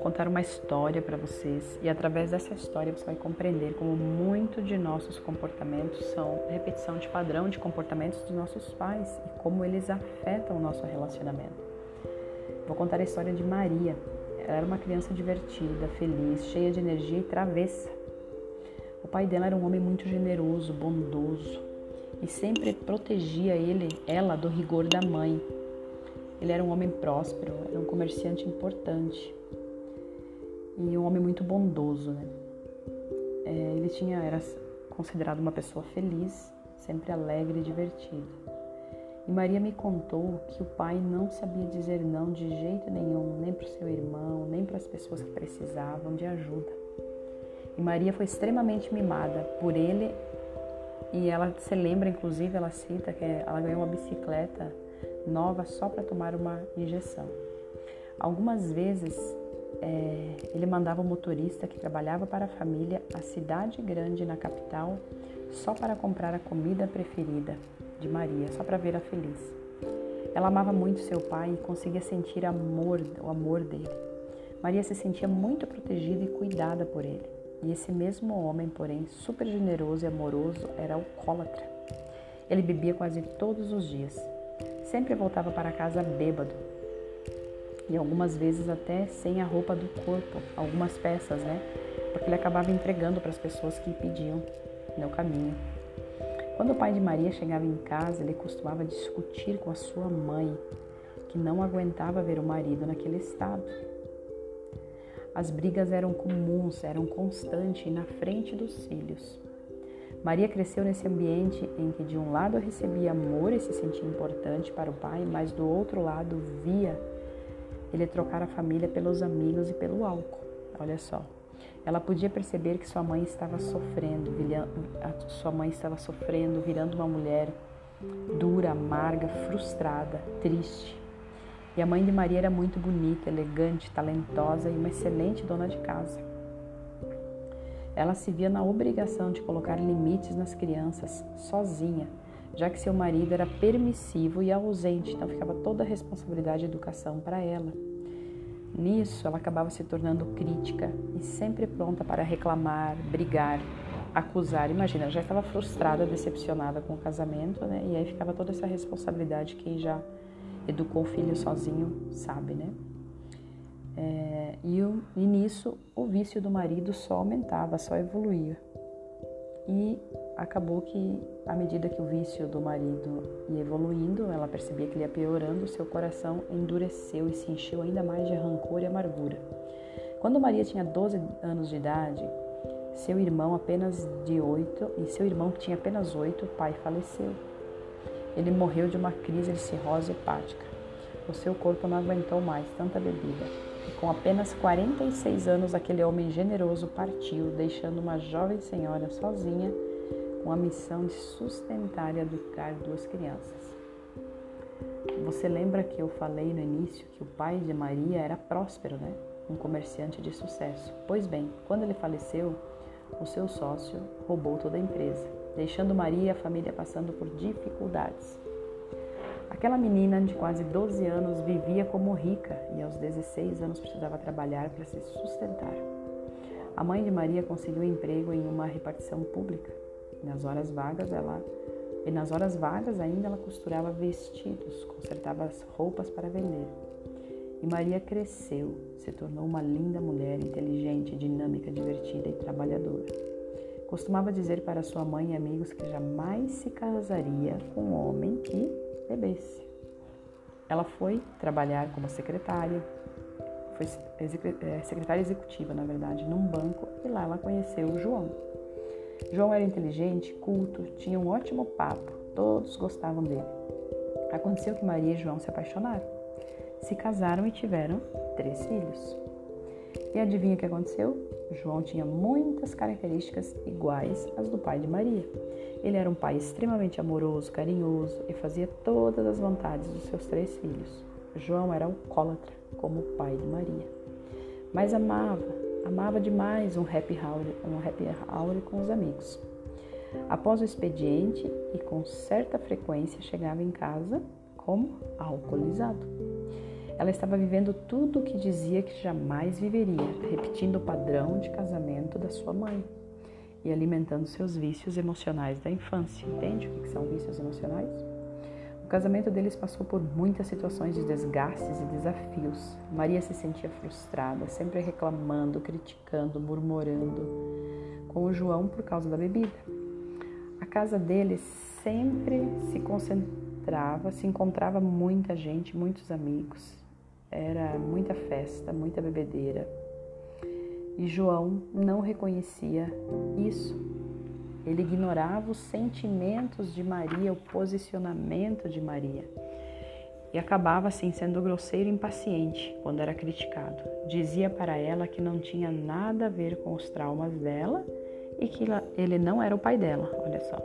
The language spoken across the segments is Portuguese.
contar uma história para vocês e através dessa história você vai compreender como muito de nossos comportamentos são repetição de padrão de comportamentos dos nossos pais e como eles afetam o nosso relacionamento. Vou contar a história de Maria. Ela era uma criança divertida, feliz, cheia de energia e travessa. O pai dela era um homem muito generoso, bondoso e sempre protegia ele, ela do rigor da mãe. Ele era um homem próspero, era um comerciante importante e um homem muito bondoso, né? É, ele tinha era considerado uma pessoa feliz, sempre alegre e divertido. E Maria me contou que o pai não sabia dizer não de jeito nenhum, nem para o seu irmão, nem para as pessoas que precisavam de ajuda. E Maria foi extremamente mimada por ele e ela se lembra, inclusive, ela cita que ela ganhou uma bicicleta nova só para tomar uma injeção. Algumas vezes é, ele mandava o motorista que trabalhava para a família à cidade grande na capital só para comprar a comida preferida de Maria, só para vê-la feliz. Ela amava muito seu pai e conseguia sentir amor, o amor dele. Maria se sentia muito protegida e cuidada por ele. E esse mesmo homem, porém, super generoso e amoroso, era alcoólatra. Ele bebia quase todos os dias. Sempre voltava para casa bêbado, e algumas vezes até sem a roupa do corpo, algumas peças, né? Porque ele acabava entregando para as pessoas que pediam no caminho. Quando o pai de Maria chegava em casa, ele costumava discutir com a sua mãe, que não aguentava ver o marido naquele estado. As brigas eram comuns, eram constantes na frente dos filhos. Maria cresceu nesse ambiente em que de um lado recebia amor e se sentia importante para o pai, mas do outro lado via ele trocar a família pelos amigos e pelo álcool. Olha só. Ela podia perceber que sua mãe estava sofrendo, sua mãe estava sofrendo, virando uma mulher dura, amarga, frustrada, triste. E a mãe de Maria era muito bonita, elegante, talentosa e uma excelente dona de casa. Ela se via na obrigação de colocar limites nas crianças, sozinha, já que seu marido era permissivo e ausente, então ficava toda a responsabilidade de educação para ela. Nisso, ela acabava se tornando crítica e sempre pronta para reclamar, brigar, acusar. Imagina, ela já estava frustrada, decepcionada com o casamento, né? E aí ficava toda essa responsabilidade. Quem já educou o filho sozinho sabe, né? É, e, o, e nisso, o vício do marido só aumentava, só evoluía. E acabou que, à medida que o vício do marido ia evoluindo, ela percebia que ele ia piorando, seu coração endureceu e se encheu ainda mais de rancor e amargura. Quando Maria tinha 12 anos de idade, seu irmão apenas de 8 e seu irmão que tinha apenas 8, o pai faleceu. Ele morreu de uma crise de cirrose hepática. O seu corpo não aguentou mais tanta bebida. E com apenas 46 anos, aquele homem generoso partiu, deixando uma jovem senhora sozinha com a missão de sustentar e educar duas crianças. Você lembra que eu falei no início que o pai de Maria era próspero, né? Um comerciante de sucesso. Pois bem, quando ele faleceu, o seu sócio roubou toda a empresa, deixando Maria e a família passando por dificuldades. Aquela menina de quase 12 anos vivia como rica e aos 16 anos precisava trabalhar para se sustentar. A mãe de Maria conseguiu emprego em uma repartição pública nas horas vagas ela e nas horas vagas ainda ela costurava vestidos, consertava as roupas para vender. E Maria cresceu, se tornou uma linda mulher, inteligente, dinâmica, divertida e trabalhadora. Costumava dizer para sua mãe e amigos que jamais se casaria com um homem que bebesse. Ela foi trabalhar como secretária, foi é, secretária executiva, na verdade, num banco, e lá ela conheceu o João. João era inteligente, culto, tinha um ótimo papo, todos gostavam dele. Aconteceu que Maria e João se apaixonaram, se casaram e tiveram três filhos. E adivinha o que aconteceu? João tinha muitas características iguais às do pai de Maria. Ele era um pai extremamente amoroso, carinhoso e fazia todas as vontades dos seus três filhos. João era alcoólatra, como o pai de Maria, mas amava, Amava demais um happy hour, um happy hour com os amigos. Após o expediente e com certa frequência chegava em casa como alcoolizado. Ela estava vivendo tudo o que dizia que jamais viveria, repetindo o padrão de casamento da sua mãe e alimentando seus vícios emocionais da infância. Entende o que são vícios emocionais? O casamento deles passou por muitas situações de desgastes e desafios. Maria se sentia frustrada, sempre reclamando, criticando, murmurando com o João por causa da bebida. A casa deles sempre se concentrava, se encontrava muita gente, muitos amigos. Era muita festa, muita bebedeira. E João não reconhecia isso. Ele ignorava os sentimentos de Maria, o posicionamento de Maria. E acabava assim sendo grosseiro e impaciente quando era criticado. Dizia para ela que não tinha nada a ver com os traumas dela e que ele não era o pai dela. Olha só.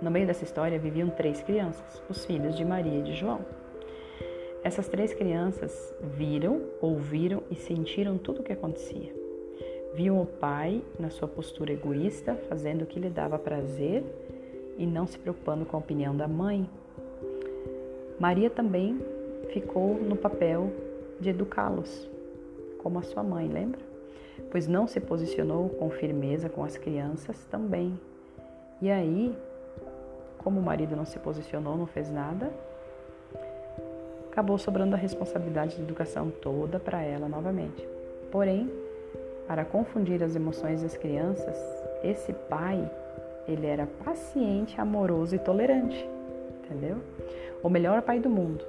No meio dessa história viviam três crianças, os filhos de Maria e de João. Essas três crianças viram, ouviram e sentiram tudo o que acontecia. Viam o pai na sua postura egoísta, fazendo o que lhe dava prazer e não se preocupando com a opinião da mãe. Maria também ficou no papel de educá-los, como a sua mãe, lembra? Pois não se posicionou com firmeza com as crianças também. E aí, como o marido não se posicionou, não fez nada, acabou sobrando a responsabilidade de educação toda para ela novamente. Porém, para confundir as emoções das crianças, esse pai, ele era paciente, amoroso e tolerante, entendeu? O melhor pai do mundo.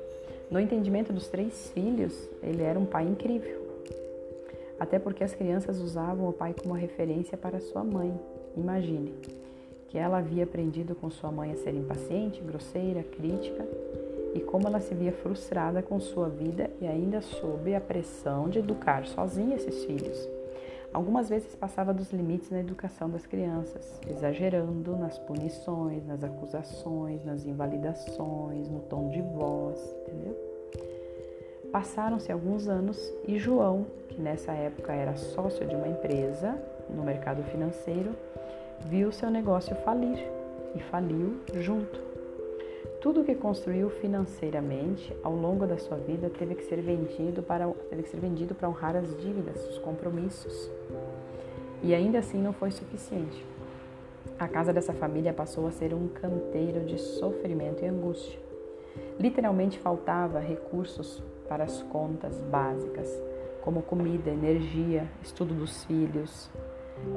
No entendimento dos três filhos, ele era um pai incrível. Até porque as crianças usavam o pai como referência para sua mãe. Imagine que ela havia aprendido com sua mãe a ser impaciente, grosseira, crítica e como ela se via frustrada com sua vida e ainda sob a pressão de educar sozinha esses filhos. Algumas vezes passava dos limites na educação das crianças, exagerando nas punições, nas acusações, nas invalidações, no tom de voz, entendeu? Passaram-se alguns anos e João, que nessa época era sócio de uma empresa no mercado financeiro, viu seu negócio falir e faliu junto. Tudo que construiu financeiramente ao longo da sua vida teve que ser vendido para, teve que ser vendido para honrar as dívidas, os compromissos. E ainda assim não foi suficiente. A casa dessa família passou a ser um canteiro de sofrimento e angústia. Literalmente faltava recursos para as contas básicas, como comida, energia, estudo dos filhos,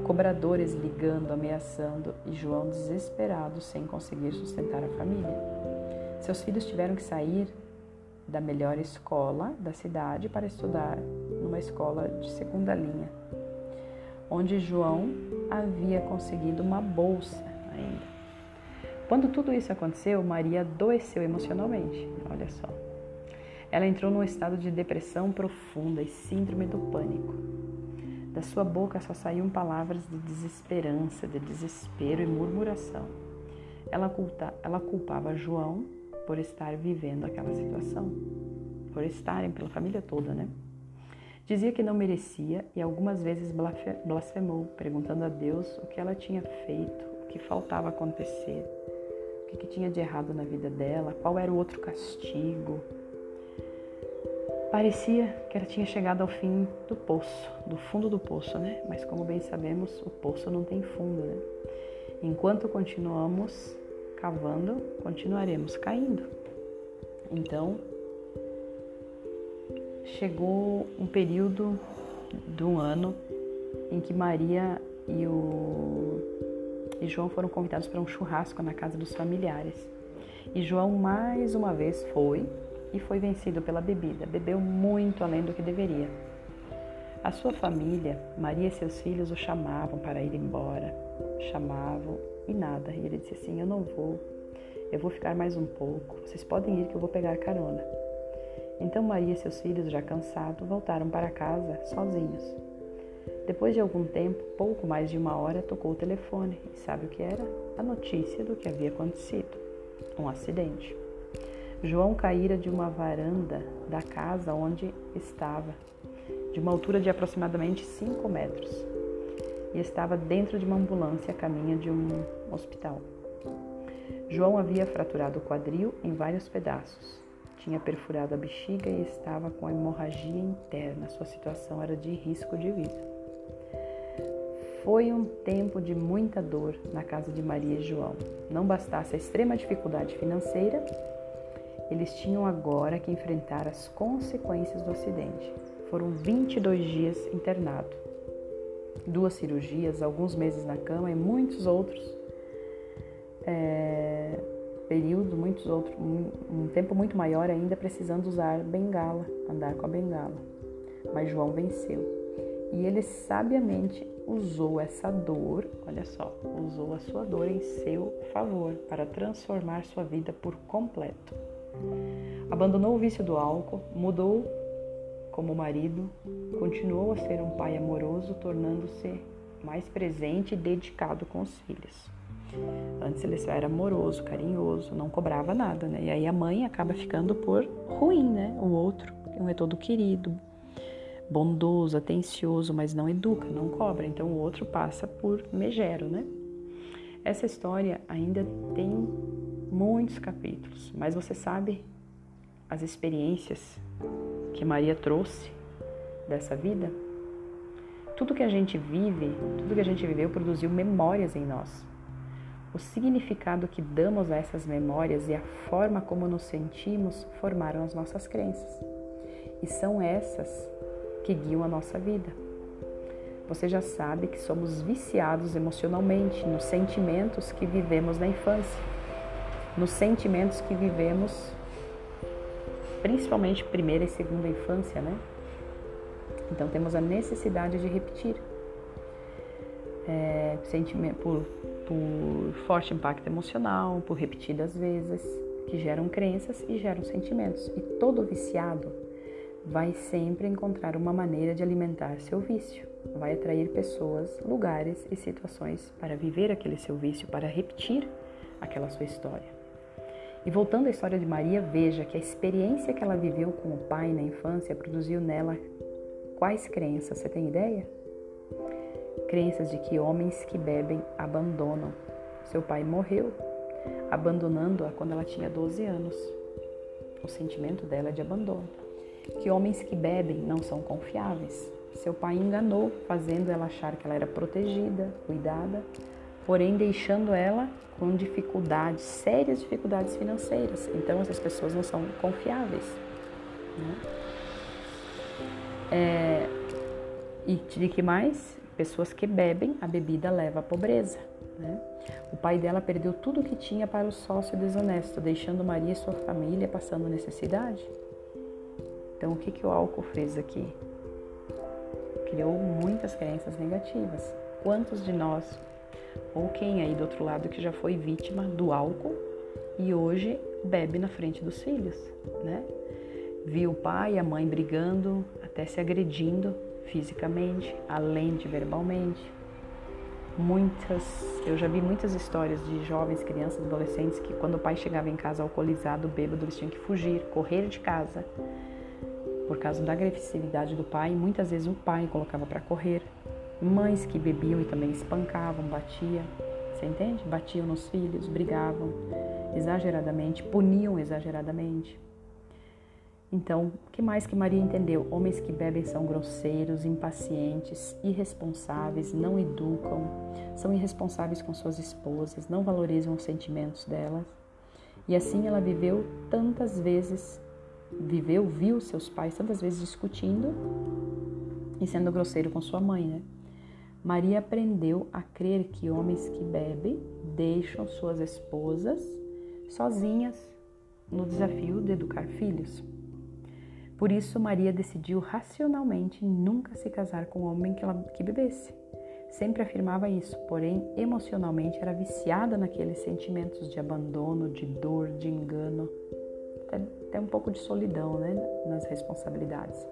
cobradores ligando, ameaçando e João desesperado sem conseguir sustentar a família. Seus filhos tiveram que sair da melhor escola da cidade para estudar numa escola de segunda linha, onde João havia conseguido uma bolsa ainda. Quando tudo isso aconteceu, Maria adoeceu emocionalmente. Olha só. Ela entrou num estado de depressão profunda e síndrome do pânico. Da sua boca só saíam palavras de desesperança, de desespero e murmuração. Ela, culta, ela culpava João por estar vivendo aquela situação, por estarem pela família toda, né? Dizia que não merecia e algumas vezes blasfemou, perguntando a Deus o que ela tinha feito, o que faltava acontecer, o que, tinha de errado na vida dela, qual era o outro castigo. Parecia que ela tinha chegado ao fim do poço, do fundo do poço, né? Mas como bem sabemos, o poço não tem fundo, né? Enquanto continuamos cavando, continuaremos caindo. Então, chegou um período do ano em que Maria e, o, e João foram convidados para um churrasco na casa dos familiares. E João mais uma vez foi e foi vencido pela bebida. Bebeu muito além do que deveria. A sua família, Maria e seus filhos, o chamavam para ir embora. Chamavam e nada. E ele disse assim: Eu não vou, eu vou ficar mais um pouco. Vocês podem ir que eu vou pegar carona. Então Maria e seus filhos, já cansados, voltaram para casa sozinhos. Depois de algum tempo, pouco mais de uma hora, tocou o telefone e sabe o que era? A notícia do que havia acontecido: um acidente. João caíra de uma varanda da casa onde estava, de uma altura de aproximadamente 5 metros e estava dentro de uma ambulância a caminho de um hospital. João havia fraturado o quadril em vários pedaços. Tinha perfurado a bexiga e estava com hemorragia interna. Sua situação era de risco de vida. Foi um tempo de muita dor na casa de Maria e João. Não bastasse a extrema dificuldade financeira, eles tinham agora que enfrentar as consequências do acidente. Foram 22 dias internado, duas cirurgias, alguns meses na cama e muitos outros é, períodos, muitos outros, um, um tempo muito maior ainda precisando usar bengala, andar com a bengala. Mas João venceu e ele sabiamente usou essa dor, olha só, usou a sua dor em seu favor para transformar sua vida por completo. Abandonou o vício do álcool, mudou como marido, continuou a ser um pai amoroso, tornando-se mais presente e dedicado com os filhos. Antes ele só era amoroso, carinhoso, não cobrava nada, né? E aí a mãe acaba ficando por ruim, né? O outro não é todo querido, bondoso, atencioso, mas não educa, não cobra. Então o outro passa por megero, né? Essa história ainda tem muitos capítulos, mas você sabe as experiências que Maria trouxe dessa vida? Tudo que a gente vive, tudo que a gente viveu produziu memórias em nós. O significado que damos a essas memórias e a forma como nos sentimos formaram as nossas crenças. E são essas que guiam a nossa vida. Você já sabe que somos viciados emocionalmente nos sentimentos que vivemos na infância, nos sentimentos que vivemos principalmente primeira e segunda infância, né? Então temos a necessidade de repetir. É, por, por forte impacto emocional, por repetidas vezes, que geram crenças e geram sentimentos. E todo viciado vai sempre encontrar uma maneira de alimentar seu vício. Vai atrair pessoas, lugares e situações para viver aquele seu vício, para repetir aquela sua história. E voltando à história de Maria, veja que a experiência que ela viveu com o pai na infância produziu nela quais crenças? Você tem ideia? Crenças de que homens que bebem abandonam. Seu pai morreu, abandonando-a quando ela tinha 12 anos. O sentimento dela é de abandono que homens que bebem não são confiáveis. Seu pai enganou, fazendo ela achar que ela era protegida, cuidada, porém deixando ela com dificuldades, sérias dificuldades financeiras. Então essas pessoas não são confiáveis. Né? É, e de que mais? Pessoas que bebem, a bebida leva à pobreza. Né? O pai dela perdeu tudo o que tinha para o sócio desonesto, deixando Maria e sua família passando necessidade. Então, o que, que o álcool fez aqui? Criou muitas crenças negativas. Quantos de nós, ou quem aí do outro lado que já foi vítima do álcool e hoje bebe na frente dos filhos, né? Viu o pai e a mãe brigando, até se agredindo fisicamente, além de verbalmente. Muitas, eu já vi muitas histórias de jovens, crianças, adolescentes que quando o pai chegava em casa alcoolizado, bêbado, eles tinham que fugir, correr de casa por causa da agressividade do pai, muitas vezes o pai colocava para correr. Mães que bebiam e também espancavam, batiam, você entende? Batiam nos filhos, brigavam exageradamente, puniam exageradamente. Então, o que mais que Maria entendeu? Homens que bebem são grosseiros, impacientes, irresponsáveis, não educam, são irresponsáveis com suas esposas, não valorizam os sentimentos delas. E assim ela viveu tantas vezes viveu, viu seus pais tantas vezes discutindo e sendo grosseiro com sua mãe, né? Maria aprendeu a crer que homens que bebem deixam suas esposas sozinhas no desafio de educar filhos. Por isso, Maria decidiu racionalmente nunca se casar com um homem que, ela, que bebesse. Sempre afirmava isso, porém, emocionalmente era viciada naqueles sentimentos de abandono, de dor, de engano, até, até um pouco de solidão né, nas responsabilidades.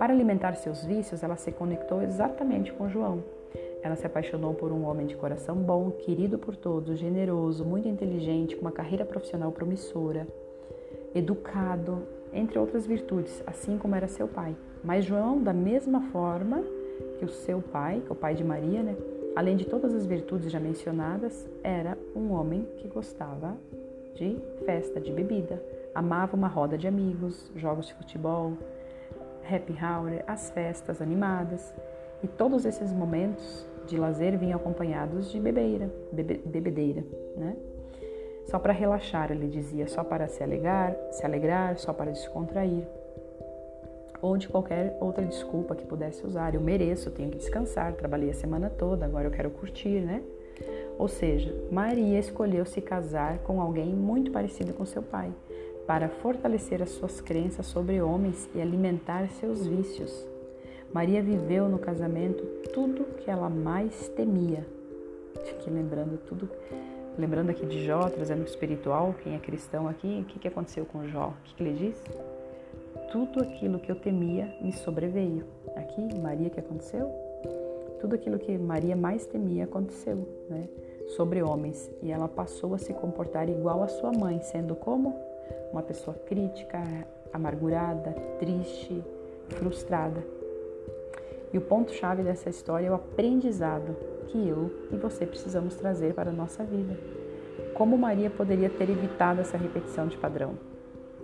Para alimentar seus vícios, ela se conectou exatamente com João. Ela se apaixonou por um homem de coração bom, querido por todos, generoso, muito inteligente, com uma carreira profissional promissora, educado, entre outras virtudes, assim como era seu pai. Mas João, da mesma forma que o seu pai, que é o pai de Maria, né, Além de todas as virtudes já mencionadas, era um homem que gostava de festa, de bebida, amava uma roda de amigos, jogos de futebol, happy hour, as festas animadas. E todos esses momentos de lazer vinham acompanhados de bebeira, bebe, bebedeira, né? Só para relaxar, ele dizia, só para se alegrar, se alegrar, só para descontrair. Ou de qualquer outra desculpa que pudesse usar. Eu mereço, tenho que descansar, trabalhei a semana toda, agora eu quero curtir, né? Ou seja, Maria escolheu se casar com alguém muito parecido com seu pai, para fortalecer as suas crenças sobre homens e alimentar seus vícios. Maria viveu no casamento tudo que ela mais temia. Aqui lembrando tudo, lembrando aqui de Jó, trazendo o espiritual, quem é cristão aqui, o que, que aconteceu com Jó? O que, que ele diz? Tudo aquilo que eu temia me sobreveio. Aqui, Maria, que aconteceu? Tudo aquilo que Maria mais temia aconteceu, né? Sobre homens. E ela passou a se comportar igual a sua mãe, sendo como? Uma pessoa crítica, amargurada, triste, frustrada. E o ponto-chave dessa história é o aprendizado que eu e você precisamos trazer para a nossa vida. Como Maria poderia ter evitado essa repetição de padrão?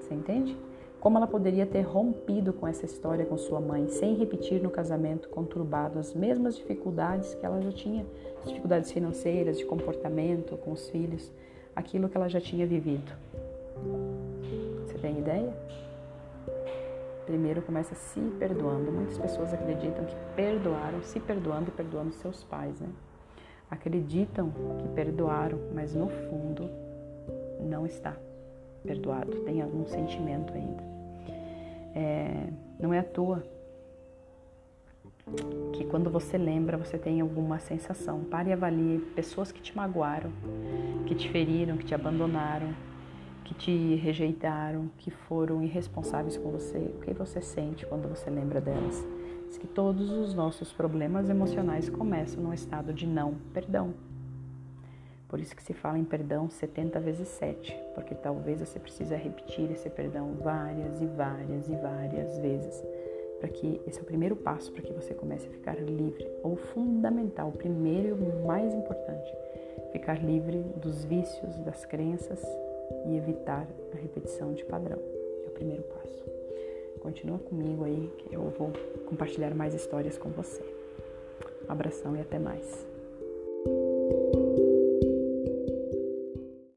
Você entende? Como ela poderia ter rompido com essa história com sua mãe, sem repetir no casamento conturbado as mesmas dificuldades que ela já tinha, dificuldades financeiras, de comportamento com os filhos, aquilo que ela já tinha vivido. Tem ideia? primeiro começa se perdoando. Muitas pessoas acreditam que perdoaram, se perdoando e perdoando seus pais, né? Acreditam que perdoaram, mas no fundo não está perdoado, tem algum sentimento ainda. É, não é à toa que quando você lembra, você tem alguma sensação. Pare e avalie pessoas que te magoaram, que te feriram, que te abandonaram, que te rejeitaram, que foram irresponsáveis com você, o que você sente quando você lembra delas? Diz que todos os nossos problemas emocionais começam num estado de não perdão. Por isso que se fala em perdão 70 vezes 7, porque talvez você precise repetir esse perdão várias e várias e várias vezes, para que esse é o primeiro passo para que você comece a ficar livre, ou fundamental, o primeiro e o mais importante, ficar livre dos vícios, das crenças e evitar a repetição de padrão. É o primeiro passo. Continua comigo aí que eu vou compartilhar mais histórias com você. Um abração e até mais.